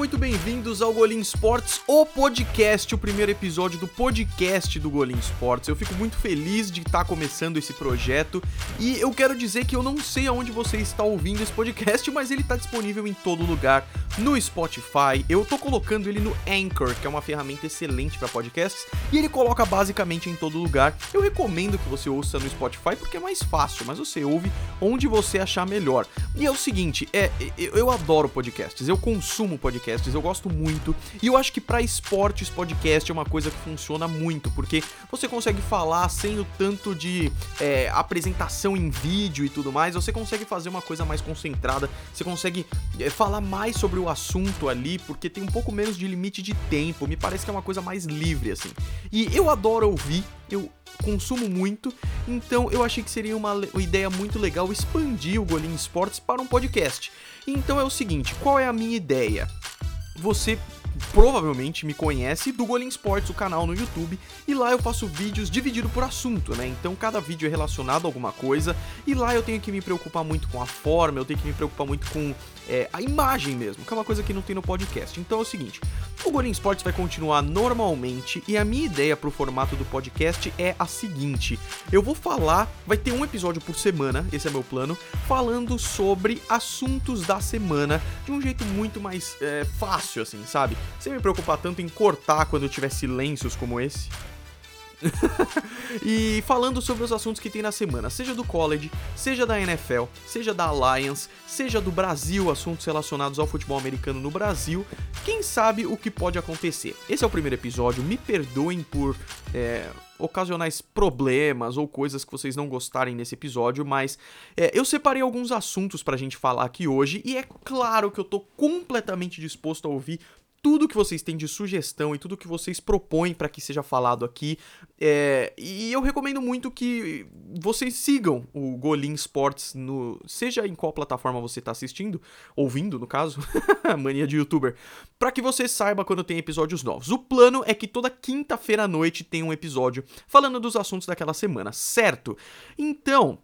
muito bem-vindos ao Golim Sports, o podcast, o primeiro episódio do podcast do Golim Sports. Eu fico muito feliz de estar começando esse projeto e eu quero dizer que eu não sei aonde você está ouvindo esse podcast, mas ele está disponível em todo lugar, no Spotify. Eu tô colocando ele no Anchor, que é uma ferramenta excelente para podcasts, e ele coloca basicamente em todo lugar. Eu recomendo que você ouça no Spotify porque é mais fácil, mas você ouve onde você achar melhor. E é o seguinte, é, eu adoro podcasts, eu consumo podcasts, eu gosto muito. E eu acho que para esportes podcast é uma coisa que funciona muito, porque você consegue falar sem o tanto de é, apresentação em vídeo e tudo mais, você consegue fazer uma coisa mais concentrada, você consegue é, falar mais sobre o assunto ali, porque tem um pouco menos de limite de tempo, me parece que é uma coisa mais livre assim. E eu adoro ouvir, eu consumo muito, então eu achei que seria uma, uma ideia muito legal expandir o Golim Esportes para um podcast. Então é o seguinte, qual é a minha ideia? Você provavelmente me conhece do Golem Sports, o canal no YouTube, e lá eu faço vídeos dividido por assunto, né? Então cada vídeo é relacionado a alguma coisa, e lá eu tenho que me preocupar muito com a forma, eu tenho que me preocupar muito com é, a imagem mesmo, que é uma coisa que não tem no podcast. Então é o seguinte, o Golem Sports vai continuar normalmente, e a minha ideia pro formato do podcast é a seguinte, eu vou falar, vai ter um episódio por semana, esse é meu plano, falando sobre assuntos da semana, de um jeito muito mais é, fácil, assim, sabe? Sem me preocupar tanto em cortar quando eu tiver silêncios como esse. e falando sobre os assuntos que tem na semana, seja do college, seja da NFL, seja da Alliance, seja do Brasil, assuntos relacionados ao futebol americano no Brasil, quem sabe o que pode acontecer. Esse é o primeiro episódio, me perdoem por é, ocasionais problemas ou coisas que vocês não gostarem nesse episódio, mas é, eu separei alguns assuntos pra gente falar aqui hoje e é claro que eu tô completamente disposto a ouvir tudo que vocês têm de sugestão e tudo que vocês propõem para que seja falado aqui. É, e eu recomendo muito que vocês sigam o Golim Sports, no, seja em qual plataforma você está assistindo, ouvindo no caso, mania de youtuber, para que você saiba quando tem episódios novos. O plano é que toda quinta-feira à noite tem um episódio falando dos assuntos daquela semana, certo? Então,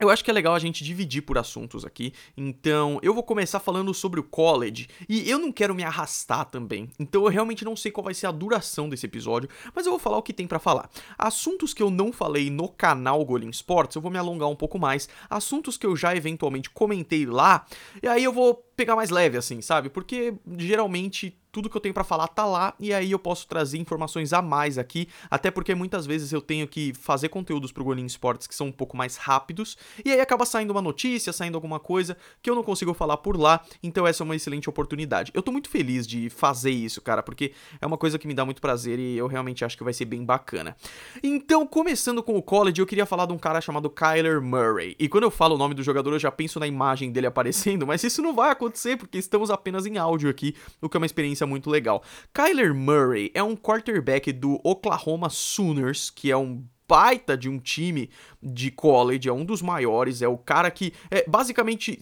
eu acho que é legal a gente dividir por assuntos aqui. Então, eu vou começar falando sobre o college. E eu não quero me arrastar também. Então, eu realmente não sei qual vai ser a duração desse episódio. Mas eu vou falar o que tem para falar. Assuntos que eu não falei no canal Golim Sports, eu vou me alongar um pouco mais. Assuntos que eu já eventualmente comentei lá. E aí eu vou pegar mais leve, assim, sabe? Porque geralmente tudo que eu tenho para falar tá lá e aí eu posso trazer informações a mais aqui, até porque muitas vezes eu tenho que fazer conteúdos pro Golim Sports que são um pouco mais rápidos e aí acaba saindo uma notícia, saindo alguma coisa que eu não consigo falar por lá, então essa é uma excelente oportunidade. Eu tô muito feliz de fazer isso, cara, porque é uma coisa que me dá muito prazer e eu realmente acho que vai ser bem bacana. Então, começando com o college, eu queria falar de um cara chamado Kyler Murray. E quando eu falo o nome do jogador, eu já penso na imagem dele aparecendo, mas isso não vai acontecer porque estamos apenas em áudio aqui, o que é uma experiência experiência muito legal. Kyler Murray é um quarterback do Oklahoma Sooners, que é um baita de um time de college, é um dos maiores, é o cara que é basicamente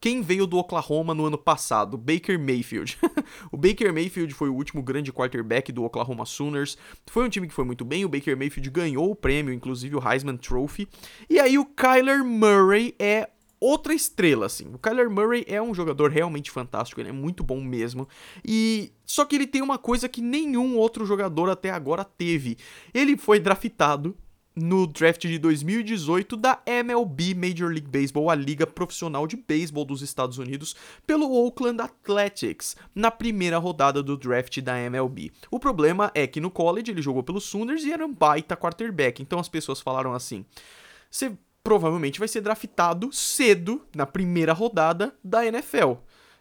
quem veio do Oklahoma no ano passado, Baker Mayfield. o Baker Mayfield foi o último grande quarterback do Oklahoma Sooners. Foi um time que foi muito bem, o Baker Mayfield ganhou o prêmio, inclusive o Heisman Trophy. E aí o Kyler Murray é outra estrela, assim. O Kyler Murray é um jogador realmente fantástico, ele é muito bom mesmo. E só que ele tem uma coisa que nenhum outro jogador até agora teve. Ele foi draftado no draft de 2018 da MLB Major League Baseball, a liga profissional de beisebol dos Estados Unidos, pelo Oakland Athletics, na primeira rodada do draft da MLB. O problema é que no college ele jogou pelos Sooners e era um baita quarterback, então as pessoas falaram assim: "Você provavelmente vai ser draftado cedo na primeira rodada da NFL.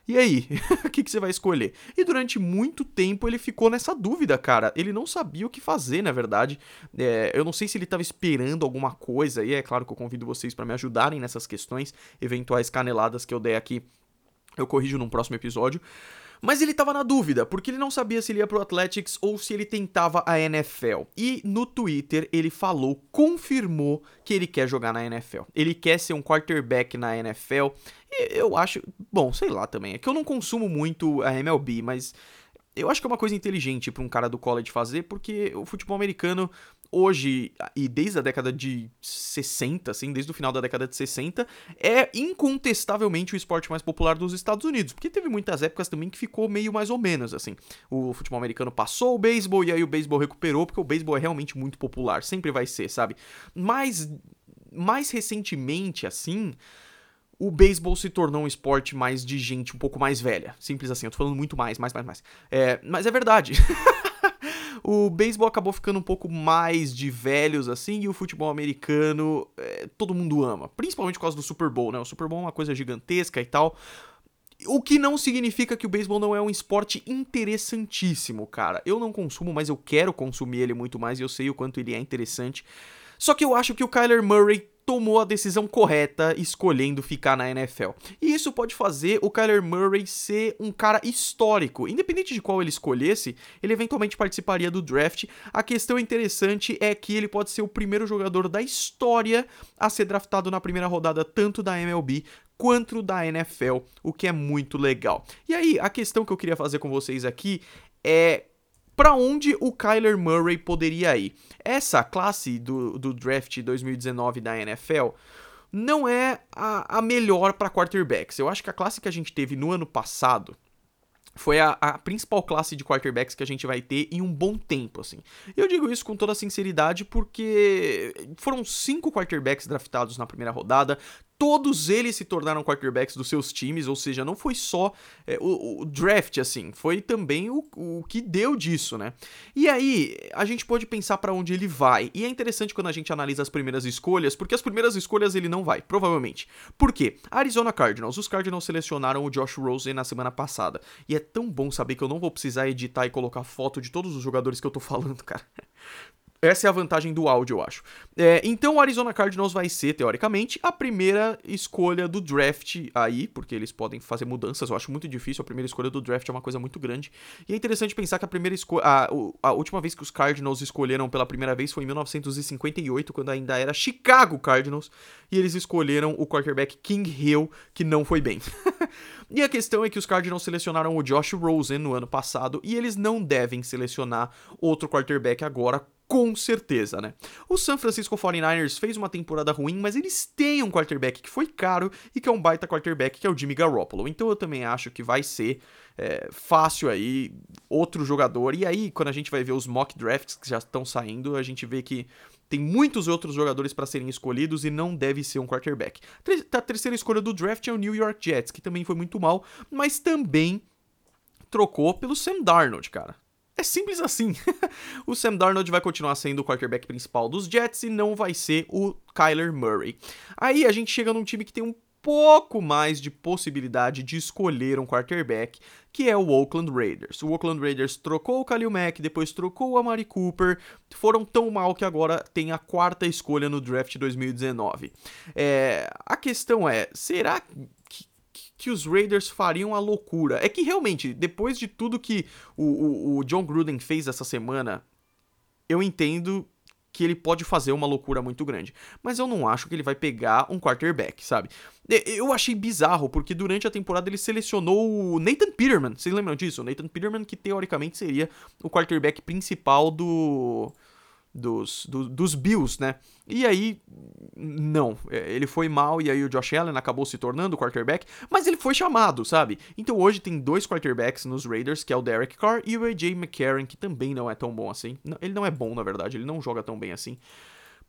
E aí, o que, que, você vai escolher? E durante muito tempo ele ficou nessa dúvida, cara. Ele não sabia o que fazer, na verdade. É, eu não sei se ele estava esperando alguma coisa, e é claro que eu convido vocês para me ajudarem nessas questões, eventuais caneladas que eu der aqui, eu corrijo num próximo episódio. Mas ele tava na dúvida, porque ele não sabia se ele ia pro Athletics ou se ele tentava a NFL. E no Twitter ele falou, confirmou que ele quer jogar na NFL. Ele quer ser um quarterback na NFL. E eu acho, bom, sei lá também, é que eu não consumo muito a MLB, mas eu acho que é uma coisa inteligente para um cara do college fazer, porque o futebol americano hoje e desde a década de 60, assim, desde o final da década de 60, é incontestavelmente o esporte mais popular dos Estados Unidos, porque teve muitas épocas também que ficou meio mais ou menos assim. O futebol americano passou o beisebol e aí o beisebol recuperou, porque o beisebol é realmente muito popular, sempre vai ser, sabe? Mas mais recentemente assim, o beisebol se tornou um esporte mais de gente um pouco mais velha. Simples assim, eu tô falando muito mais, mais, mais, mais. É, mas é verdade. o beisebol acabou ficando um pouco mais de velhos assim, e o futebol americano é, todo mundo ama. Principalmente por causa do Super Bowl, né? O Super Bowl é uma coisa gigantesca e tal. O que não significa que o beisebol não é um esporte interessantíssimo, cara. Eu não consumo, mas eu quero consumir ele muito mais e eu sei o quanto ele é interessante. Só que eu acho que o Kyler Murray tomou a decisão correta escolhendo ficar na NFL. E isso pode fazer o Kyler Murray ser um cara histórico. Independente de qual ele escolhesse, ele eventualmente participaria do draft. A questão interessante é que ele pode ser o primeiro jogador da história a ser draftado na primeira rodada tanto da MLB quanto da NFL, o que é muito legal. E aí, a questão que eu queria fazer com vocês aqui é para onde o Kyler Murray poderia ir. Essa classe do, do draft 2019 da NFL não é a, a melhor para quarterbacks. Eu acho que a classe que a gente teve no ano passado foi a, a, principal classe de quarterbacks que a gente vai ter em um bom tempo, assim. Eu digo isso com toda sinceridade porque foram cinco quarterbacks draftados na primeira rodada, todos eles se tornaram quarterbacks dos seus times, ou seja, não foi só é, o, o, draft, assim, foi também o, o que deu disso, né? E aí, a gente pode pensar para onde ele vai, e é interessante quando a gente analisa as primeiras escolhas, porque as primeiras escolhas ele não vai, provavelmente. Por quê? Arizona Cardinals, os Cardinals selecionaram o Josh Rosen na semana passada, e é tão bom saber que eu não vou precisar editar e colocar foto de todos os jogadores que eu tô falando, cara. Essa é a vantagem do áudio, eu acho. É, então o Arizona Cardinals vai ser, teoricamente, a primeira escolha do draft aí, porque eles podem fazer mudanças. Eu acho muito difícil. A primeira escolha do draft é uma coisa muito grande. E é interessante pensar que a primeira escolha. A, última vez que os Cardinals escolheram pela primeira vez foi em 1958, quando ainda era Chicago Cardinals. E eles escolheram o quarterback King Hill, que não foi bem. e a questão é que os Cardinals selecionaram o Josh Rosen no ano passado e eles não devem selecionar outro quarterback agora com certeza, né? O San Francisco 49ers fez uma temporada ruim, mas eles têm um quarterback que foi caro e que é um baita quarterback, que é o Jimmy Garoppolo. Então eu também acho que vai ser é, fácil aí outro jogador. E aí, quando a gente vai ver os mock drafts que já estão saindo, a gente vê que tem muitos outros jogadores para serem escolhidos e não deve ser um quarterback. A terceira escolha do draft é o New York Jets, que também foi muito mal, mas também trocou pelo Sam Darnold, cara. É simples assim. o Sam Darnold vai continuar sendo o quarterback principal dos Jets e não vai ser o Kyler Murray. Aí a gente chega num time que tem um pouco mais de possibilidade de escolher um quarterback, que é o Oakland Raiders. O Oakland Raiders trocou o Khalil Mack, depois trocou o Amari Cooper, foram tão mal que agora tem a quarta escolha no draft 2019. É, a questão é, será que os Raiders fariam a loucura. É que realmente, depois de tudo que o, o, o John Gruden fez essa semana, eu entendo que ele pode fazer uma loucura muito grande. Mas eu não acho que ele vai pegar um quarterback, sabe? Eu achei bizarro, porque durante a temporada ele selecionou o Nathan Peterman. Vocês lembram disso? O Nathan Peterman, que teoricamente seria o quarterback principal do dos, do, dos Bills, né? E aí, não, é, ele foi mal e aí o Josh Allen acabou se tornando quarterback, mas ele foi chamado, sabe? Então hoje tem dois quarterbacks nos Raiders, que é o Derek Carr e o AJ McCarron, que também não é tão bom assim. Ele não é bom, na verdade, ele não joga tão bem assim.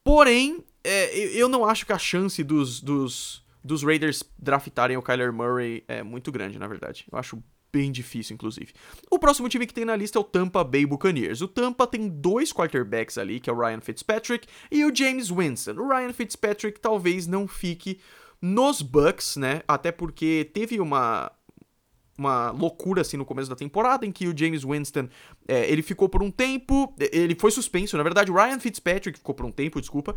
Porém, é, eu não acho que a chance dos, dos, dos Raiders draftarem o Kyler Murray é muito grande, na verdade. Eu acho bem difícil, inclusive. O próximo time que tem na lista é o Tampa Bay Buccaneers. O Tampa tem dois quarterbacks ali, que é o Ryan Fitzpatrick e o James Winston. O Ryan Fitzpatrick talvez não fique nos Bucks, né? Até porque teve uma uma loucura assim no começo da temporada em que o James Winston é, ele ficou por um tempo ele foi suspenso na verdade o Ryan Fitzpatrick ficou por um tempo desculpa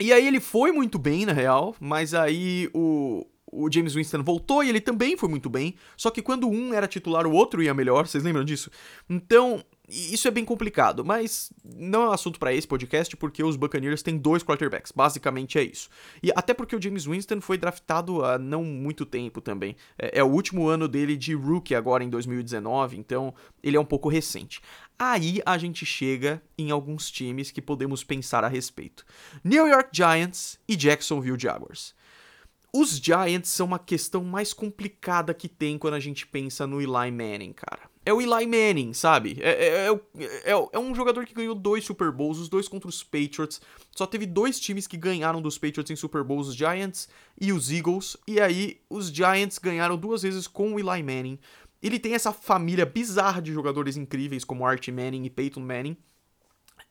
e aí ele foi muito bem na real mas aí o o James Winston voltou e ele também foi muito bem, só que quando um era titular, o outro ia melhor, vocês lembram disso? Então, isso é bem complicado, mas não é um assunto para esse podcast porque os Buccaneers têm dois quarterbacks, basicamente é isso. E até porque o James Winston foi draftado há não muito tempo também. É, é, o último ano dele de rookie agora em 2019, então ele é um pouco recente. Aí a gente chega em alguns times que podemos pensar a respeito: New York Giants e Jacksonville Jaguars. Os Giants são uma questão mais complicada que tem quando a gente pensa no Eli Manning, cara. É o Eli Manning, sabe? É, é, é, é, é um jogador que ganhou dois Super Bowls, os dois contra os Patriots. Só teve dois times que ganharam dos Patriots em Super Bowls, os Giants e os Eagles. E aí, os Giants ganharam duas vezes com o Eli Manning. Ele tem essa família bizarra de jogadores incríveis como Art Manning e Peyton Manning.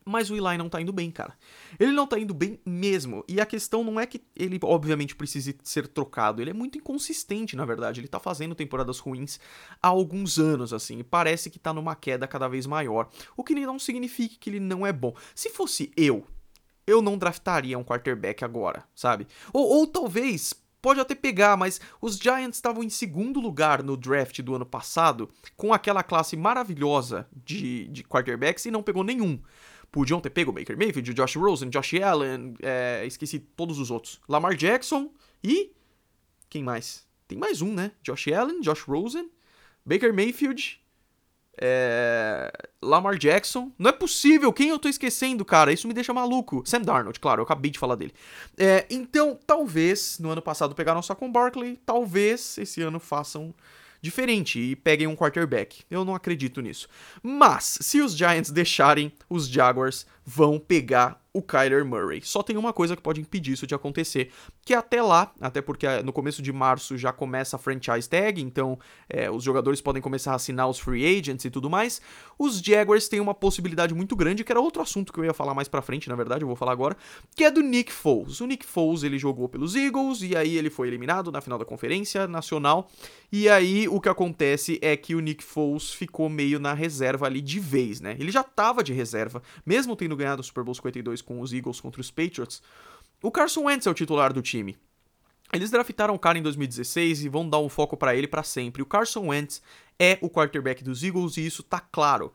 Mas o Eli não tá indo bem, cara. Ele não tá indo bem mesmo. E a questão não é que ele, obviamente, precise ser trocado. Ele é muito inconsistente, na verdade. Ele tá fazendo temporadas ruins há alguns anos, assim. E parece que tá numa queda cada vez maior. O que não significa que ele não é bom. Se fosse eu, eu não draftaria um quarterback agora, sabe? Ou, ou talvez pode até pegar, mas os Giants estavam em segundo lugar no draft do ano passado, com aquela classe maravilhosa de, de quarterbacks e não pegou nenhum. Podiam ter pego Baker Mayfield, Josh Rosen, Josh Allen, é, esqueci todos os outros. Lamar Jackson e. Quem mais? Tem mais um, né? Josh Allen, Josh Rosen, Baker Mayfield, é... Lamar Jackson. Não é possível, quem eu tô esquecendo, cara? Isso me deixa maluco. Sam Darnold, claro, eu acabei de falar dele. É, então, talvez, no ano passado pegaram só com Barkley, talvez esse ano façam diferente e peguem um quarterback. Eu não acredito nisso. Mas, se os Giants deixarem, os Jaguars vão pegar o Kyler Murray. Só tem uma coisa que pode impedir isso de acontecer, que até lá, até porque no começo de março já começa a franchise tag, então é, os jogadores podem começar a assinar os free agents e tudo mais, os Jaguars têm uma possibilidade muito grande, que era outro assunto que eu ia falar mais pra frente, na verdade, eu vou falar agora, que é do Nick Foles. O Nick Foles, ele jogou pelos Eagles, e aí ele foi eliminado na final da conferência nacional, e aí o que acontece é que o Nick Foles ficou meio na reserva ali de vez, né? Ele já tava de reserva, mesmo tendo ganhado o Super Bowl 52 com os Eagles contra os Patriots, o Carson Wentz é o titular do time. Eles draftaram o cara em 2016 e vão dar um foco para ele para sempre. O Carson Wentz é o quarterback dos Eagles e isso tá claro.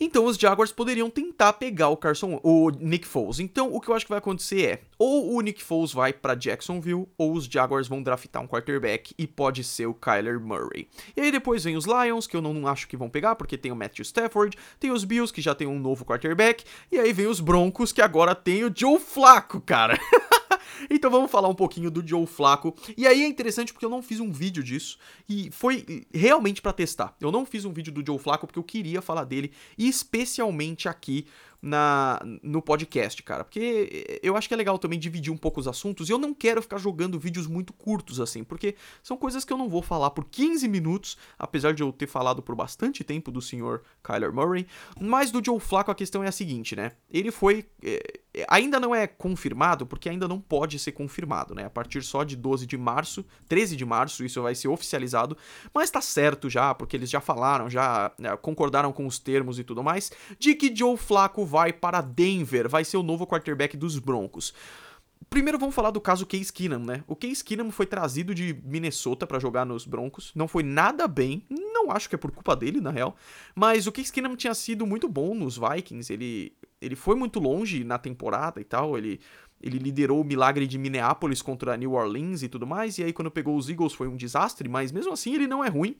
Então os Jaguars poderiam tentar pegar o Carson, o Nick Foles. Então o que eu acho que vai acontecer é, ou o Nick Foles vai para Jacksonville, ou os Jaguars vão draftar um quarterback e pode ser o Kyler Murray. E aí depois vem os Lions, que eu não acho que vão pegar, porque tem o Matthew Stafford, tem os Bills, que já tem um novo quarterback, e aí vem os Broncos, que agora tem o Joe Flacco, cara. Então vamos falar um pouquinho do Joe Flaco. E aí é interessante porque eu não fiz um vídeo disso e foi realmente para testar. Eu não fiz um vídeo do Joe Flaco porque eu queria falar dele, especialmente aqui na, no podcast, cara. Porque eu acho que é legal também dividir um pouco os assuntos. E eu não quero ficar jogando vídeos muito curtos assim, porque são coisas que eu não vou falar por 15 minutos, apesar de eu ter falado por bastante tempo do senhor Kyler Murray. Mas do Joe Flacco a questão é a seguinte, né? Ele foi. É, ainda não é confirmado, porque ainda não pode ser confirmado, né? A partir só de 12 de março, 13 de março, isso vai ser oficializado. Mas tá certo já, porque eles já falaram, já né, concordaram com os termos e tudo mais, de que Joe Flacco vai para Denver, vai ser o novo quarterback dos Broncos. Primeiro vamos falar do caso Case Keenum, né? O Case Keenum foi trazido de Minnesota para jogar nos Broncos, não foi nada bem, não acho que é por culpa dele, na real, mas o Case Keenum tinha sido muito bom nos Vikings, ele, ele foi muito longe na temporada e tal, ele, ele liderou o milagre de Minneapolis contra New Orleans e tudo mais, e aí quando pegou os Eagles foi um desastre, mas mesmo assim ele não é ruim,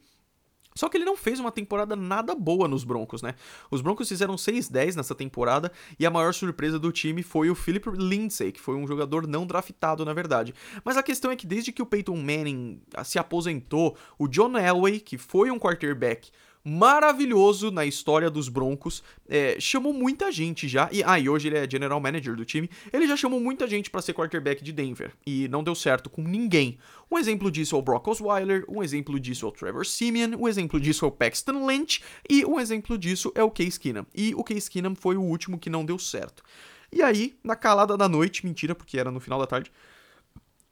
só que ele não fez uma temporada nada boa nos Broncos, né? Os Broncos fizeram 6-10 nessa temporada e a maior surpresa do time foi o Philip Lindsay, que foi um jogador não draftado, na verdade. Mas a questão é que desde que o Peyton Manning se aposentou, o John Elway, que foi um quarterback maravilhoso na história dos Broncos. É, chamou muita gente já. E, ah, e hoje ele é general manager do time. Ele já chamou muita gente para ser quarterback de Denver. E não deu certo com ninguém. Um exemplo disso é o Brock Osweiler. Um exemplo disso é o Trevor Simeon. Um exemplo disso é o Paxton Lynch. E um exemplo disso é o Case Keenum. E o Case Keenum foi o último que não deu certo. E aí, na calada da noite, mentira, porque era no final da tarde,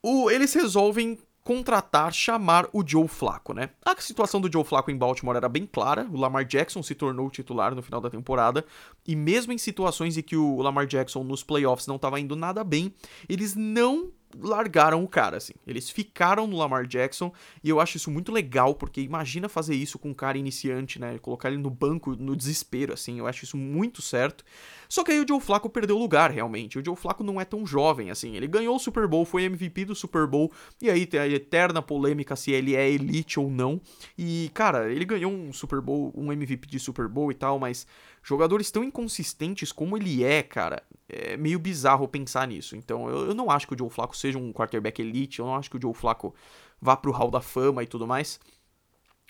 o, eles resolvem contratar, chamar o Joe Flacco, né? A situação do Joe Flacco em Baltimore era bem clara, o Lamar Jackson se tornou titular no final da temporada, e mesmo em situações em que o Lamar Jackson nos playoffs não estava indo nada bem, eles não largaram o cara, assim. Eles ficaram no Lamar Jackson e eu acho isso muito legal, porque imagina fazer isso com um cara iniciante, né? Colocar ele no banco no desespero, assim. Eu acho isso muito certo. Só que aí o Joe Flacco perdeu lugar, realmente. O Joe Flacco não é tão jovem, assim. Ele ganhou o Super Bowl, foi MVP do Super Bowl, e aí tem a eterna polêmica se ele é elite ou não. E, cara, ele ganhou um Super Bowl, um MVP de Super Bowl e tal, mas jogadores tão inconsistentes como ele é, cara, é meio bizarro pensar nisso. Então, eu, eu não acho que o Joe Flacco seja um quarterback elite, eu não acho que o Joe Flacco vá pro Hall da Fama e tudo mais.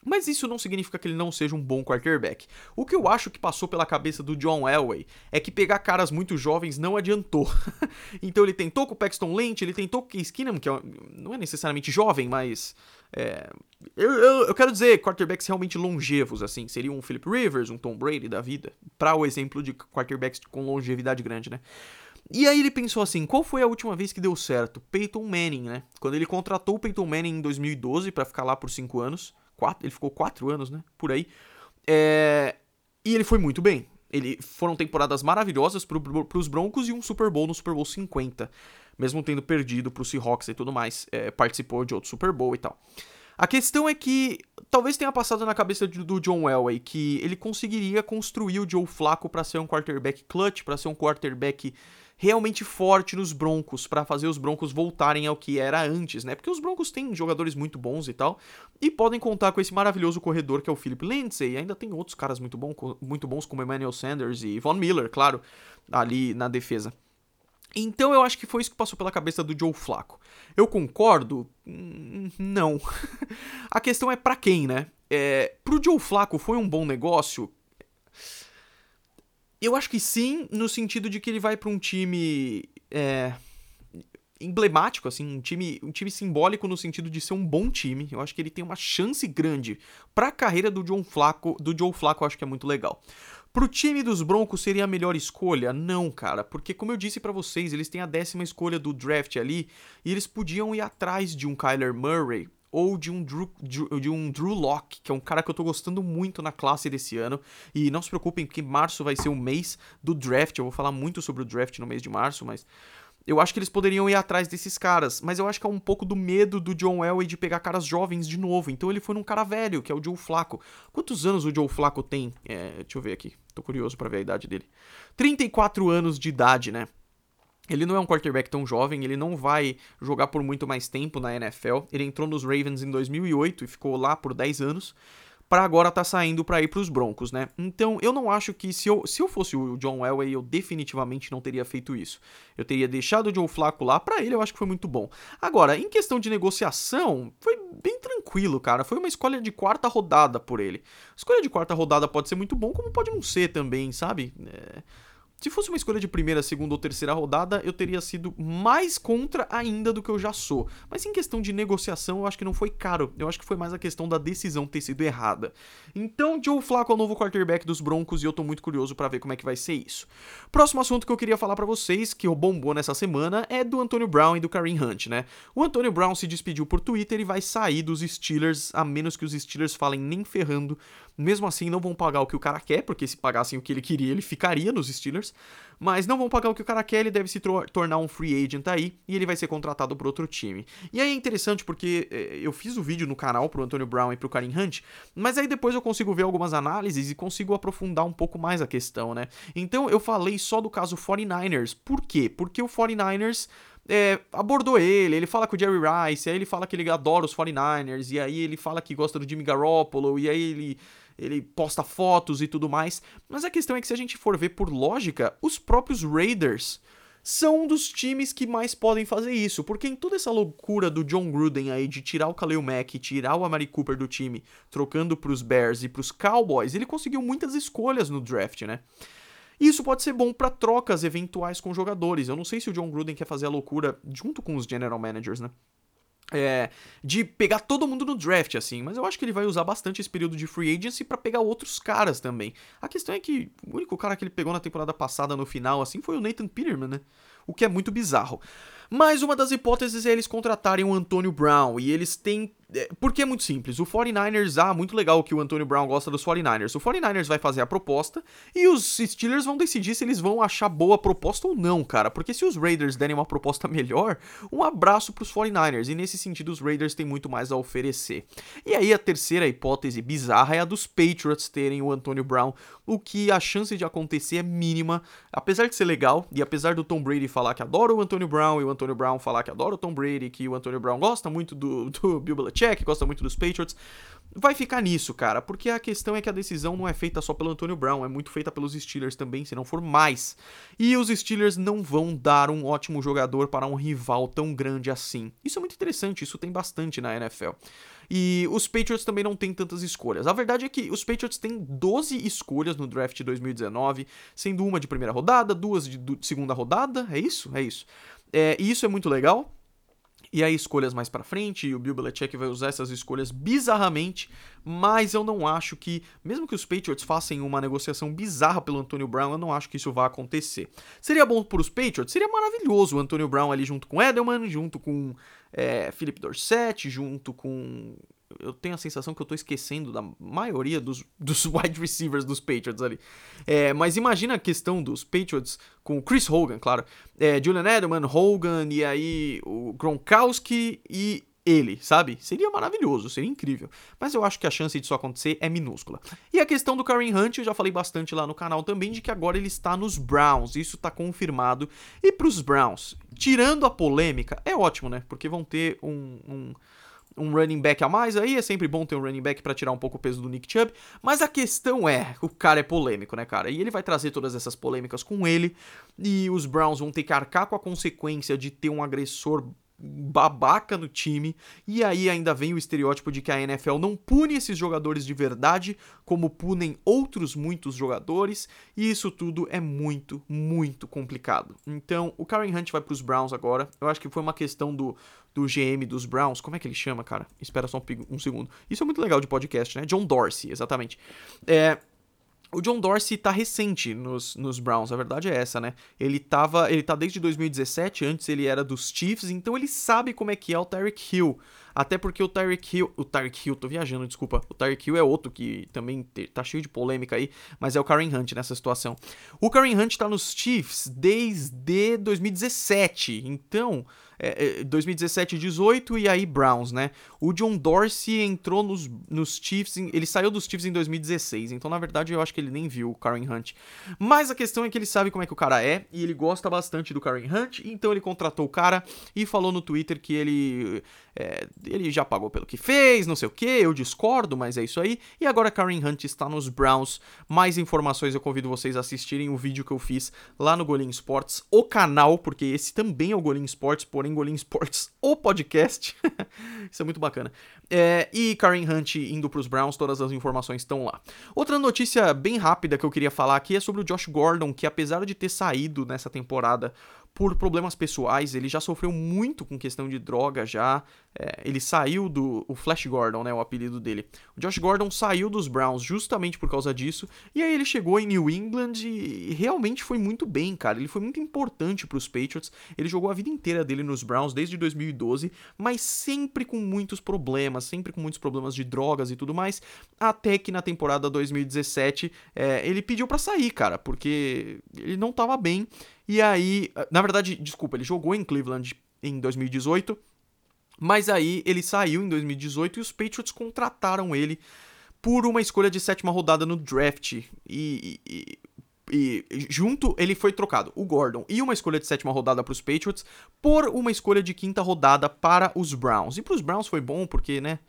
Mas isso não significa que ele não seja um bom quarterback. O que eu acho que passou pela cabeça do John Elway é que pegar caras muito jovens não adiantou. então ele tentou com o Paxton Lynch, ele tentou com o Keenum, que é não é necessariamente jovem, mas... É, eu, eu, eu, quero dizer quarterbacks realmente longevos, assim. Seria um Philip Rivers, um Tom Brady da vida. Para o exemplo de quarterbacks com longevidade grande, né? E aí ele pensou assim, qual foi a última vez que deu certo? Peyton Manning, né? Quando ele contratou o Peyton Manning em 2012 para ficar lá por 5 anos quatro, ele ficou quatro anos, né? Por aí. É, e ele foi muito bem. Ele, foram temporadas maravilhosas para os Broncos e um Super Bowl no Super Bowl 50. Mesmo tendo perdido para o Seahawks e tudo mais. É, participou de outro Super Bowl e tal. A questão é que talvez tenha passado na cabeça do John Elway que ele conseguiria construir o Joe Flacco para ser um quarterback clutch, para ser um quarterback realmente forte nos Broncos, para fazer os Broncos voltarem ao que era antes, né? Porque os Broncos têm jogadores muito bons e tal, e podem contar com esse maravilhoso corredor que é o Philip Lindsay, e ainda tem outros caras muito, bom, muito bons como Emmanuel Sanders e Von Miller, claro, ali na defesa. Então eu acho que foi isso que passou pela cabeça do Joe Flacco. Eu concordo? Hum, não. A questão é para quem, né? É, pro Joe Flacco foi um bom negócio? Eu acho que sim, no sentido de que ele vai para um time é, emblemático, assim, um time, um time simbólico no sentido de ser um bom time. Eu acho que ele tem uma chance grande para a carreira do John Flaco, do Joe Flacco, eu acho que é muito legal. Pro time dos Broncos seria a melhor escolha? Não, cara, porque como eu disse para vocês, eles têm a décima escolha do draft ali e eles podiam ir atrás de um Kyler Murray ou de um Drew, de um Drew Locke, que é um cara que eu tô gostando muito na classe desse ano. E não se preocupem, porque março vai ser o mês do draft. Eu vou falar muito sobre o draft no mês de março, mas eu acho que eles poderiam ir atrás desses caras, mas eu acho que é um pouco do medo do John Elway de pegar caras jovens de novo. Então ele foi num cara velho, que é o Joe Flaco. Quantos anos o Joe Flaco tem? É, deixa eu ver aqui. Tô curioso para ver a idade dele. 34 anos de idade, né? Ele não é um quarterback tão jovem, ele não vai jogar por muito mais tempo na NFL. Ele entrou nos Ravens em 2008 e ficou lá por 10 anos, para agora tá saindo para ir para os Broncos, né? Então, eu não acho que se eu, se eu fosse o John Elway, eu definitivamente não teria feito isso. Eu teria deixado o Joe Flacco lá, para ele eu acho que foi muito bom. Agora, em questão de negociação, foi bem tranquilo, cara. Foi uma escolha de quarta rodada por ele. escolha de quarta rodada pode ser muito bom, como pode não ser também, sabe? É se fosse uma escolha de primeira, segunda ou terceira rodada, eu teria sido mais contra ainda do que eu já sou. Mas em questão de negociação, eu acho que não foi caro. Eu acho que foi mais a questão da decisão ter sido errada. Então, Joe Flacco é o novo quarterback dos Broncos e eu tô muito curioso para ver como é que vai ser isso. Próximo assunto que eu queria falar para vocês, que bombou nessa semana, é do Antonio Brown e do Kareem Hunt, né? O Antonio Brown se despediu por Twitter e vai sair dos Steelers, a menos que os Steelers falem nem ferrando mesmo assim, não vão pagar o que o cara quer, porque se pagassem o que ele queria, ele ficaria nos Steelers. Mas não vão pagar o que o cara quer, ele deve se tornar um free agent aí e ele vai ser contratado por outro time. E aí é interessante porque eh, eu fiz o vídeo no canal pro Antonio Brown e pro Karim Hunt, mas aí depois eu consigo ver algumas análises e consigo aprofundar um pouco mais a questão, né? Então eu falei só do caso 49ers. Por quê? Porque o 49ers é, abordou ele, ele fala com o Jerry Rice, aí ele fala que ele adora os 49ers, e aí ele fala que gosta do Jimmy Garoppolo, e aí ele ele posta fotos e tudo mais. Mas a questão é que se a gente for ver por lógica, os próprios Raiders são um dos times que mais podem fazer isso, porque em toda essa loucura do John Gruden aí de tirar o Khalil Mack tirar o Amari Cooper do time, trocando pros Bears e pros Cowboys, ele conseguiu muitas escolhas no draft, né? Isso pode ser bom para trocas eventuais com jogadores. Eu não sei se o John Gruden quer fazer a loucura junto com os general managers, né? É, de pegar todo mundo no draft, assim, mas eu acho que ele vai usar bastante esse período de free agency para pegar outros caras também. A questão é que o único cara que ele pegou na temporada passada no final, assim, foi o Nathan Peterman, né? o que é muito bizarro. Mas uma das hipóteses é eles contratarem o Antônio Brown e eles têm é, porque é muito simples. O 49ers, ah, muito legal que o Antonio Brown gosta dos 49ers. O 49ers vai fazer a proposta e os Steelers vão decidir se eles vão achar boa a proposta ou não, cara. Porque se os Raiders derem uma proposta melhor, um abraço pros 49ers. E nesse sentido, os Raiders têm muito mais a oferecer. E aí a terceira hipótese bizarra é a dos Patriots terem o Antonio Brown, o que a chance de acontecer é mínima. Apesar de ser legal, e apesar do Tom Brady falar que adora o Antonio Brown e o Antonio Brown falar que adora o Tom Brady, que o Antonio Brown gosta muito do, do Bill Belichick, gosta muito dos Patriots. Vai ficar nisso, cara, porque a questão é que a decisão não é feita só pelo Antonio Brown, é muito feita pelos Steelers também, se não for mais. E os Steelers não vão dar um ótimo jogador para um rival tão grande assim. Isso é muito interessante, isso tem bastante na NFL. E os Patriots também não têm tantas escolhas. A verdade é que os Patriots têm 12 escolhas no draft de 2019, sendo uma de primeira rodada, duas de segunda rodada. É isso? É isso. É, e isso é muito legal, e aí escolhas mais para frente, e o Bill Belichick vai usar essas escolhas bizarramente, mas eu não acho que, mesmo que os Patriots façam uma negociação bizarra pelo Antonio Brown, eu não acho que isso vá acontecer. Seria bom para os Patriots? Seria maravilhoso o Antonio Brown ali junto com Edelman, junto com é, Philip Dorsett, junto com eu tenho a sensação que eu tô esquecendo da maioria dos, dos wide receivers dos Patriots ali. É, mas imagina a questão dos Patriots com o Chris Hogan, claro. É, Julian Edelman, Hogan e aí o Gronkowski e ele, sabe? Seria maravilhoso, seria incrível. Mas eu acho que a chance disso acontecer é minúscula. E a questão do Karen Hunt, eu já falei bastante lá no canal também, de que agora ele está nos Browns. Isso está confirmado. E para os Browns, tirando a polêmica, é ótimo, né? Porque vão ter um, um um running back a mais aí, é sempre bom ter um running back para tirar um pouco o peso do Nick Chubb, mas a questão é, o cara é polêmico, né, cara? E ele vai trazer todas essas polêmicas com ele, e os Browns vão ter que arcar com a consequência de ter um agressor babaca no time, e aí ainda vem o estereótipo de que a NFL não pune esses jogadores de verdade, como punem outros muitos jogadores, e isso tudo é muito, muito complicado. Então, o Karen Hunt vai para os Browns agora. Eu acho que foi uma questão do, do GM dos Browns. Como é que ele chama, cara? Espera só um, um segundo. Isso é muito legal de podcast, né? John Dorsey, exatamente. É, o John Dorsey tá recente nos, nos Browns, a verdade é essa, né? Ele tava, ele tá desde 2017, antes ele era dos Chiefs, então ele sabe como é que é o Tyreek Hill. Até porque o Tyreek Hill, o Tyreek Hill, tô viajando, desculpa. O Tyreek Hill é outro que também tá cheio de polêmica aí, mas é o Karen Hunt nessa situação. O Karen Hunt tá nos Chiefs desde 2017, então é, 2017 e 18 e aí Browns, né? O John Dorsey entrou nos, nos Chiefs, ele saiu dos Chiefs em 2016, então na verdade eu acho que ele nem viu o Karen Hunt. Mas a questão é que ele sabe como é que o cara é e ele gosta bastante do Karen Hunt, então ele contratou o cara e falou no Twitter que ele é, ele já pagou pelo que fez, não sei o que, eu discordo, mas é isso aí. E agora Karen Hunt está nos Browns. Mais informações eu convido vocês a assistirem o vídeo que eu fiz lá no Golim Sports, o canal, porque esse também é o Golim Sports, porém Golim Sports, o podcast. isso é muito bacana. É, e Karen Hunt indo para os Browns, todas as informações estão lá. Outra notícia bem rápida que eu queria falar aqui é sobre o Josh Gordon, que apesar de ter saído nessa temporada por problemas pessoais, ele já sofreu muito com questão de droga já. É, ele saiu do o Flash Gordon, né, o apelido dele. O Josh Gordon saiu dos Browns justamente por causa disso, e aí ele chegou em New England e realmente foi muito bem, cara. Ele foi muito importante para os Patriots. Ele jogou a vida inteira dele nos Browns desde 2012, mas sempre com muitos problemas, sempre com muitos problemas de drogas e tudo mais, até que na temporada 2017 é, ele pediu para sair, cara, porque ele não tava bem. E aí, na verdade, desculpa, ele jogou em Cleveland em 2018, mas aí ele saiu em 2018 e os Patriots contrataram ele por uma escolha de sétima rodada no draft. E, e, e, junto ele foi trocado, o Gordon e uma escolha de sétima rodada para os Patriots por uma escolha de quinta rodada para os Browns. E para os Browns foi bom porque, né?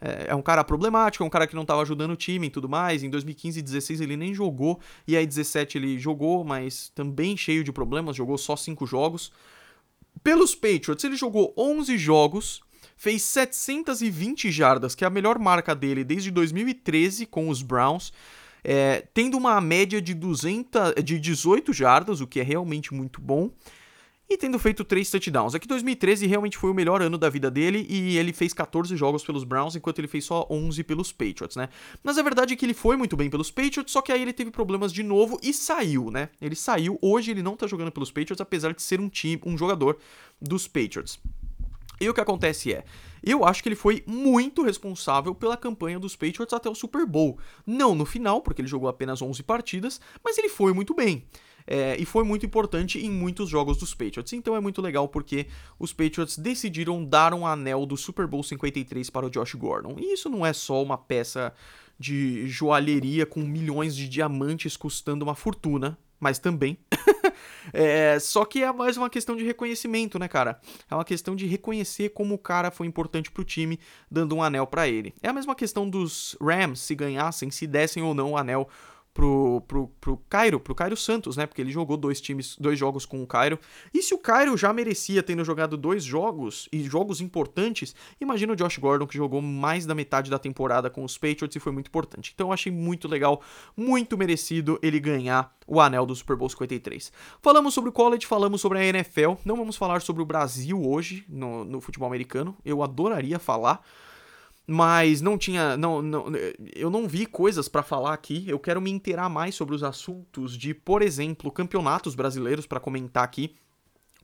É, é um cara problemático, é um cara que não estava ajudando o time e tudo mais. Em 2015 e 16 ele nem jogou, e aí 17 ele jogou, mas também cheio de problemas, jogou só 5 jogos. Pelos Patriots, ele jogou 11 jogos, fez 720 jardas, que é a melhor marca dele desde 2013 com os Browns. É, tendo uma média de 200, de 18 jardas, o que é realmente muito bom. E tendo feito três touchdowns. Aqui 2013 realmente foi o melhor ano da vida dele e ele fez 14 jogos pelos Browns, enquanto ele fez só 11 pelos Patriots, né? Mas a verdade é que ele foi muito bem pelos Patriots, só que aí ele teve problemas de novo e saiu, né? Ele saiu, hoje ele não tá jogando pelos Patriots, apesar de ser um time, um jogador dos Patriots. E o que acontece é, eu acho que ele foi muito responsável pela campanha dos Patriots até o Super Bowl. Não no final, porque ele jogou apenas 11 partidas, mas ele foi muito bem. É, e foi muito importante em muitos jogos dos Patriots. Então é muito legal porque os Patriots decidiram dar um anel do Super Bowl 53 para o Josh Gordon. E isso não é só uma peça de joalheria com milhões de diamantes custando uma fortuna, mas também. é, só que é mais uma questão de reconhecimento, né, cara? É uma questão de reconhecer como o cara foi importante pro time, dando um anel para ele. É a mesma questão dos Rams se ganhassem, se dessem ou não o anel pro, pro, pro Cairo, pro Cairo Santos, né? Porque ele jogou dois times, dois jogos com o Cairo. E se o Cairo já merecia tendo jogado dois jogos e jogos importantes, imagina o Josh Gordon que jogou mais da metade da temporada com os Patriots e foi muito importante. Então eu achei muito legal, muito merecido ele ganhar o anel do Super Bowl 53. Falamos sobre o college, falamos sobre a NFL. Não vamos falar sobre o Brasil hoje no, no futebol americano. Eu adoraria falar mas não tinha, não, não eu não vi coisas para falar aqui. Eu quero me inteirar mais sobre os assuntos de, por exemplo, campeonatos brasileiros para comentar aqui,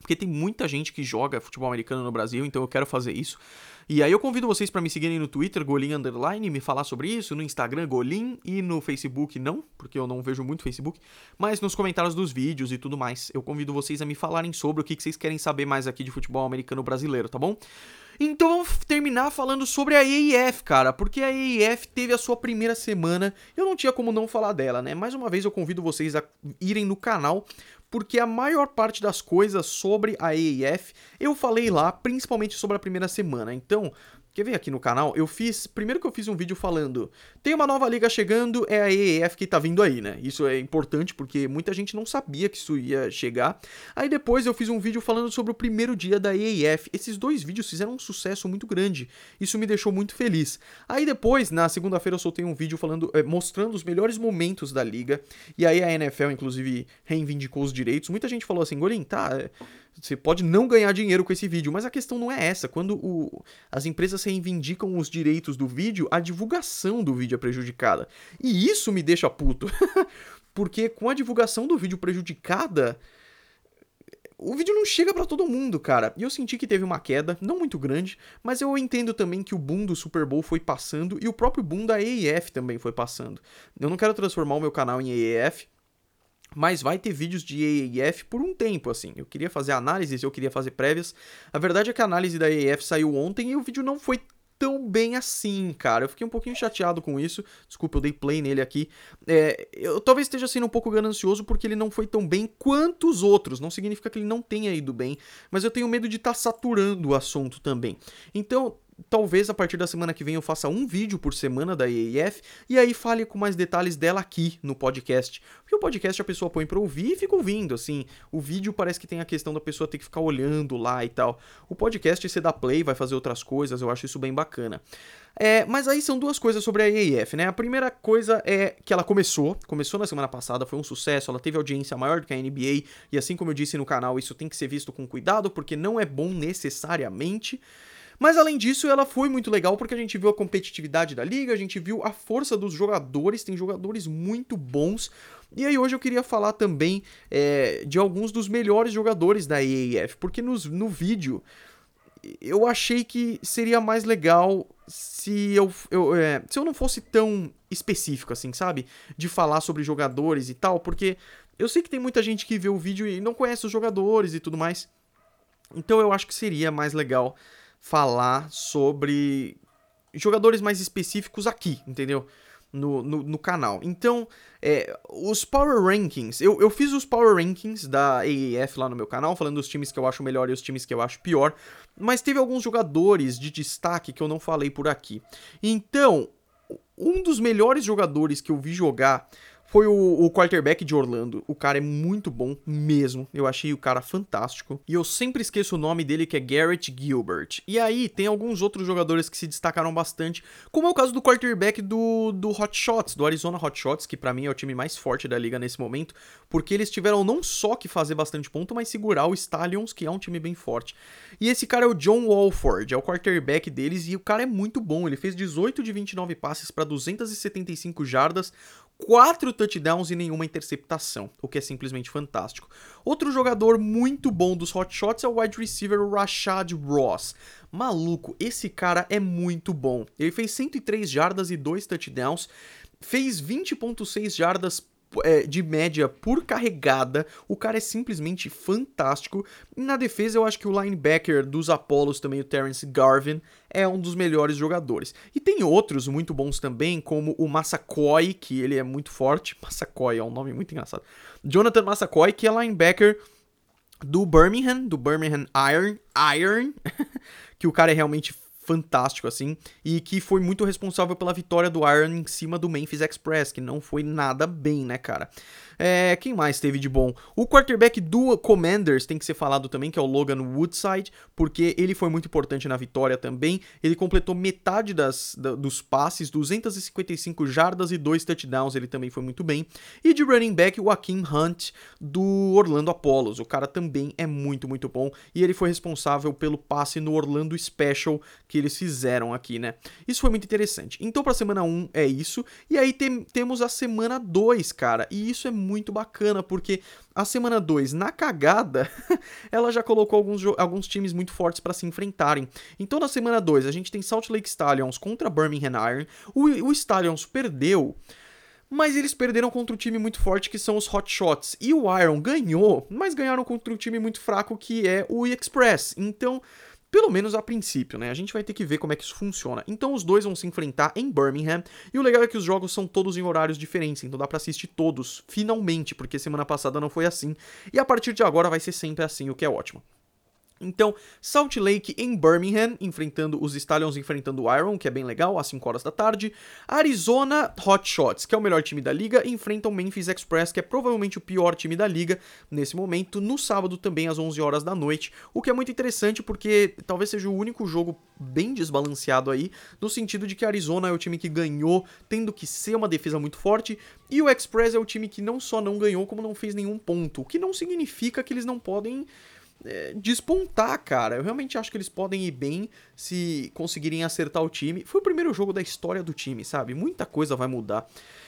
porque tem muita gente que joga futebol americano no Brasil, então eu quero fazer isso. E aí eu convido vocês para me seguirem no Twitter, Golin Underline, me falar sobre isso, no Instagram, Golin, e no Facebook não, porque eu não vejo muito Facebook, mas nos comentários dos vídeos e tudo mais. Eu convido vocês a me falarem sobre o que vocês querem saber mais aqui de futebol americano brasileiro, tá bom? Então vamos terminar falando sobre a AEF, cara, porque a AEF teve a sua primeira semana, eu não tinha como não falar dela, né? Mais uma vez eu convido vocês a irem no canal, porque a maior parte das coisas sobre a AEF eu falei lá, principalmente sobre a primeira semana. Então, Quer ver aqui no canal? Eu fiz. Primeiro que eu fiz um vídeo falando. Tem uma nova liga chegando, é a EEF que tá vindo aí, né? Isso é importante porque muita gente não sabia que isso ia chegar. Aí depois eu fiz um vídeo falando sobre o primeiro dia da EEF. Esses dois vídeos fizeram um sucesso muito grande. Isso me deixou muito feliz. Aí depois, na segunda-feira, eu soltei um vídeo falando, é, mostrando os melhores momentos da liga. E aí a NFL, inclusive, reivindicou os direitos. Muita gente falou assim, Gorim, tá. É, você pode não ganhar dinheiro com esse vídeo, mas a questão não é essa. Quando o, as empresas reivindicam os direitos do vídeo, a divulgação do vídeo é prejudicada. E isso me deixa puto. Porque com a divulgação do vídeo prejudicada, o vídeo não chega para todo mundo, cara. E eu senti que teve uma queda, não muito grande, mas eu entendo também que o boom do Super Bowl foi passando e o próprio boom da AEF também foi passando. Eu não quero transformar o meu canal em AEF, mas vai ter vídeos de AAF por um tempo, assim. Eu queria fazer análises, eu queria fazer prévias. A verdade é que a análise da AAF saiu ontem e o vídeo não foi tão bem assim, cara. Eu fiquei um pouquinho chateado com isso. Desculpa, eu dei play nele aqui. É, eu talvez esteja sendo um pouco ganancioso porque ele não foi tão bem quanto os outros. Não significa que ele não tenha ido bem, mas eu tenho medo de estar tá saturando o assunto também. Então, talvez a partir da semana que vem eu faça um vídeo por semana da EAF e aí fale com mais detalhes dela aqui no podcast. Porque o podcast a pessoa põe para ouvir e fica ouvindo, assim. O vídeo parece que tem a questão da pessoa ter que ficar olhando lá e tal. O podcast você dá play, vai fazer outras coisas, eu acho isso bem bacana. É, mas aí são duas coisas sobre a EAF, né? A primeira coisa é que ela começou, começou na semana passada, foi um sucesso, ela teve audiência maior do que a NBA, e assim como eu disse no canal, isso tem que ser visto com cuidado, porque não é bom necessariamente. Mas além disso, ela foi muito legal porque a gente viu a competitividade da liga, a gente viu a força dos jogadores, tem jogadores muito bons. E aí hoje eu queria falar também é, de alguns dos melhores jogadores da EAF, porque nos, no vídeo eu achei que seria mais legal se eu, eu é, se eu não fosse tão específico assim, sabe? De falar sobre jogadores e tal, porque eu sei que tem muita gente que vê o vídeo e não conhece os jogadores e tudo mais. Então eu acho que seria mais legal falar sobre jogadores mais específicos aqui, entendeu? No, no, no canal. Então, é, os Power Rankings, eu, eu fiz os Power Rankings da AAF lá no meu canal, falando dos times que eu acho melhor e os times que eu acho pior, mas teve alguns jogadores de destaque que eu não falei por aqui. Então, um dos melhores jogadores que eu vi jogar foi o, o quarterback de Orlando. O cara é muito bom mesmo. Eu achei o cara fantástico. E eu sempre esqueço o nome dele, que é Garrett Gilbert. E aí, tem alguns outros jogadores que se destacaram bastante, como é o caso do quarterback do, do Hot Shots, do Arizona Hot Shots, que para mim é o time mais forte da liga nesse momento, porque eles tiveram não só que fazer bastante ponto, mas segurar o Stallions, que é um time bem forte. E esse cara é o John Walford, é o quarterback deles, e o cara é muito bom. Ele fez 18 de 29 passes para 275 jardas, quatro touchdowns e nenhuma interceptação, o que é simplesmente fantástico. Outro jogador muito bom dos Hot Shots é o wide receiver Rashad Ross. Maluco, esse cara é muito bom. Ele fez 103 jardas e 2 touchdowns, fez 20.6 jardas é, de média por carregada. O cara é simplesmente fantástico. Na defesa, eu acho que o linebacker dos Apollos, também o Terence Garvin, é um dos melhores jogadores. E tem outros muito bons também, como o Massacoy, que ele é muito forte. Massacoy é um nome muito engraçado. Jonathan Massacoy, que é linebacker do Birmingham, do Birmingham Iron, Iron que o cara é realmente fantástico, assim, e que foi muito responsável pela vitória do Iron em cima do Memphis Express, que não foi nada bem, né, cara? É, quem mais teve de bom? O quarterback do Commanders tem que ser falado também, que é o Logan Woodside, porque ele foi muito importante na vitória também. Ele completou metade das, da, dos passes, 255 jardas e dois touchdowns, ele também foi muito bem. E de running back, o Akeem Hunt do Orlando Apollos. O cara também é muito, muito bom. E ele foi responsável pelo passe no Orlando Special que eles fizeram aqui, né? Isso foi muito interessante. Então, pra semana 1 é isso. E aí tem, temos a semana 2, cara. E isso é muito muito bacana, porque a semana 2, na cagada, ela já colocou alguns, alguns times muito fortes para se enfrentarem. Então, na semana 2, a gente tem Salt Lake Stallions contra Birmingham Iron. O, o Stallions perdeu mas eles perderam contra um time muito forte que são os Hot Shots. E o Iron ganhou, mas ganharam contra um time muito fraco que é o Express. Então, pelo menos a princípio, né? A gente vai ter que ver como é que isso funciona. Então os dois vão se enfrentar em Birmingham. E o legal é que os jogos são todos em horários diferentes, então dá para assistir todos, finalmente, porque semana passada não foi assim. E a partir de agora vai ser sempre assim, o que é ótimo. Então, Salt Lake em Birmingham, enfrentando os Stallions enfrentando o Iron, que é bem legal, às 5 horas da tarde. Arizona Hot Shots, que é o melhor time da liga, enfrentam Memphis Express, que é provavelmente o pior time da liga nesse momento, no sábado também às 11 horas da noite. O que é muito interessante porque talvez seja o único jogo bem desbalanceado aí, no sentido de que Arizona é o time que ganhou, tendo que ser uma defesa muito forte, e o Express é o time que não só não ganhou, como não fez nenhum ponto, o que não significa que eles não podem despontar, cara. Eu realmente acho que eles podem ir bem se conseguirem acertar o time. Foi o primeiro jogo da história do time, sabe? Muita coisa vai mudar.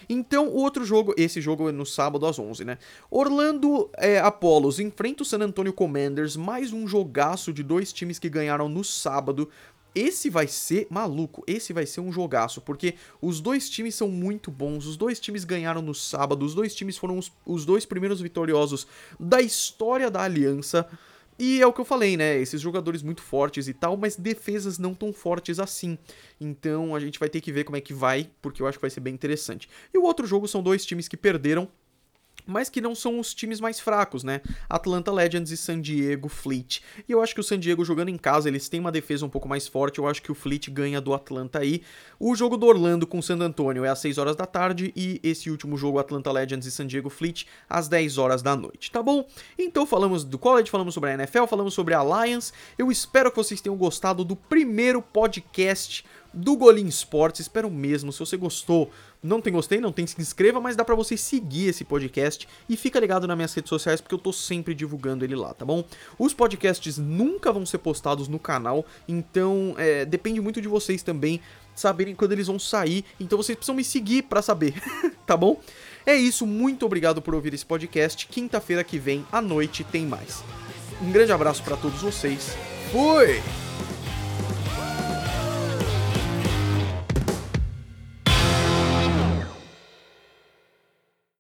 Então, o outro jogo, esse jogo é no sábado às 11, né? Orlando é, Apollos enfrenta o San Antonio Commanders, mais um jogaço de dois times que ganharam no sábado. Esse vai ser maluco, esse vai ser um jogaço, porque os dois times são muito bons, os dois times ganharam no sábado, os dois times foram os, os dois primeiros vitoriosos da história da aliança. E é o que eu falei, né? Esses jogadores muito fortes e tal, mas defesas não tão fortes assim. Então a gente vai ter que ver como é que vai, porque eu acho que vai ser bem interessante. E o outro jogo são dois times que perderam mas que não são os times mais fracos, né? Atlanta Legends e San Diego Fleet. E eu acho que o San Diego jogando em casa, eles têm uma defesa um pouco mais forte, eu acho que o Fleet ganha do Atlanta aí. O jogo do Orlando com o San Antonio é às 6 horas da tarde e esse último jogo Atlanta Legends e San Diego Fleet às 10 horas da noite, tá bom? Então falamos do college, falamos sobre a NFL, falamos sobre a Alliance. Eu espero que vocês tenham gostado do primeiro podcast do Golim Esportes. Espero mesmo. Se você gostou, não tem gostei, não tem se inscreva, mas dá para você seguir esse podcast e fica ligado nas minhas redes sociais porque eu tô sempre divulgando ele lá, tá bom? Os podcasts nunca vão ser postados no canal, então é, depende muito de vocês também saberem quando eles vão sair, então vocês precisam me seguir para saber, tá bom? É isso, muito obrigado por ouvir esse podcast. Quinta-feira que vem à noite tem mais. Um grande abraço para todos vocês. Fui!